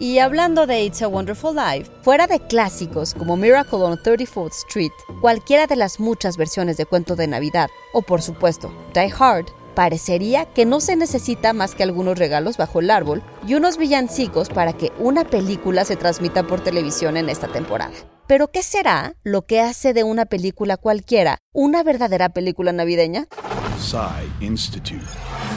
Y hablando de It's a Wonderful Life, fuera de clásicos como Miracle on 34th Street, cualquiera de las muchas versiones de cuento de Navidad, o por supuesto, Die Hard, parecería que no se necesita más que algunos regalos bajo el árbol y unos villancicos para que una película se transmita por televisión en esta temporada. Pero ¿qué será lo que hace de una película cualquiera una verdadera película navideña? Institute.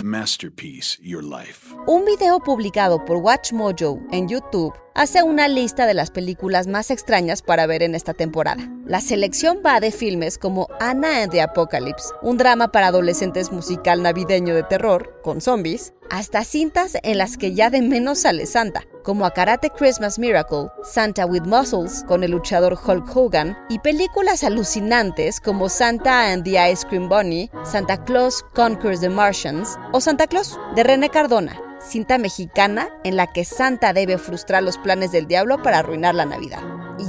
Masterpiece Your Life. Un video publicado por Watch Mojo en YouTube hace una lista de las películas más extrañas para ver en esta temporada. La selección va de filmes como Anna and the Apocalypse, un drama para adolescentes musical navideño de terror, con zombies, hasta cintas en las que ya de menos sale Santa, como a Karate Christmas Miracle, Santa with Muscles con el luchador Hulk Hogan, y películas alucinantes como Santa and the Ice Cream Bunny, Santa Claus Conquers the Martians o Santa Claus de René Cardona, cinta mexicana en la que Santa debe frustrar los planes del diablo para arruinar la Navidad.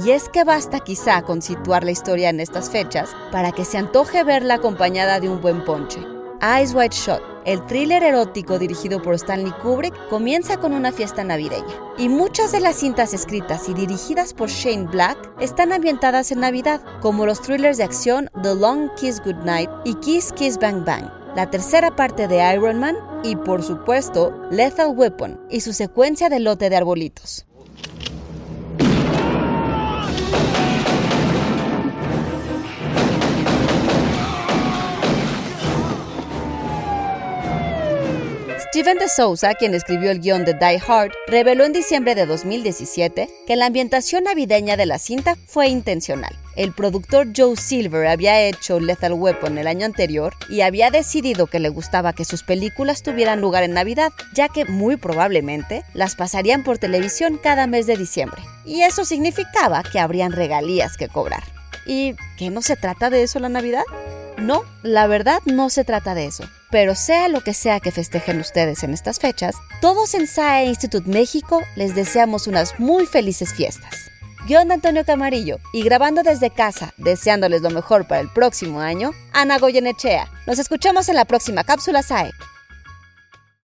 Y es que basta quizá con situar la historia en estas fechas para que se antoje verla acompañada de un buen ponche. Eyes Wide Shut, el thriller erótico dirigido por Stanley Kubrick, comienza con una fiesta navideña. Y muchas de las cintas escritas y dirigidas por Shane Black están ambientadas en Navidad, como los thrillers de acción The Long Kiss Goodnight y Kiss Kiss Bang Bang la tercera parte de Iron Man y por supuesto Lethal Weapon y su secuencia de lote de arbolitos. Steven de Souza, quien escribió el guion de Die Hard, reveló en diciembre de 2017 que la ambientación navideña de la cinta fue intencional. El productor Joe Silver había hecho Lethal Weapon el año anterior y había decidido que le gustaba que sus películas tuvieran lugar en Navidad, ya que muy probablemente las pasarían por televisión cada mes de diciembre. Y eso significaba que habrían regalías que cobrar. ¿Y que no se trata de eso la Navidad? No, la verdad no se trata de eso. Pero sea lo que sea que festejen ustedes en estas fechas, todos en SAE Institute México les deseamos unas muy felices fiestas. Guión de Antonio Camarillo y grabando desde casa, deseándoles lo mejor para el próximo año, Ana Goyenechea. Nos escuchamos en la próxima cápsula SAE.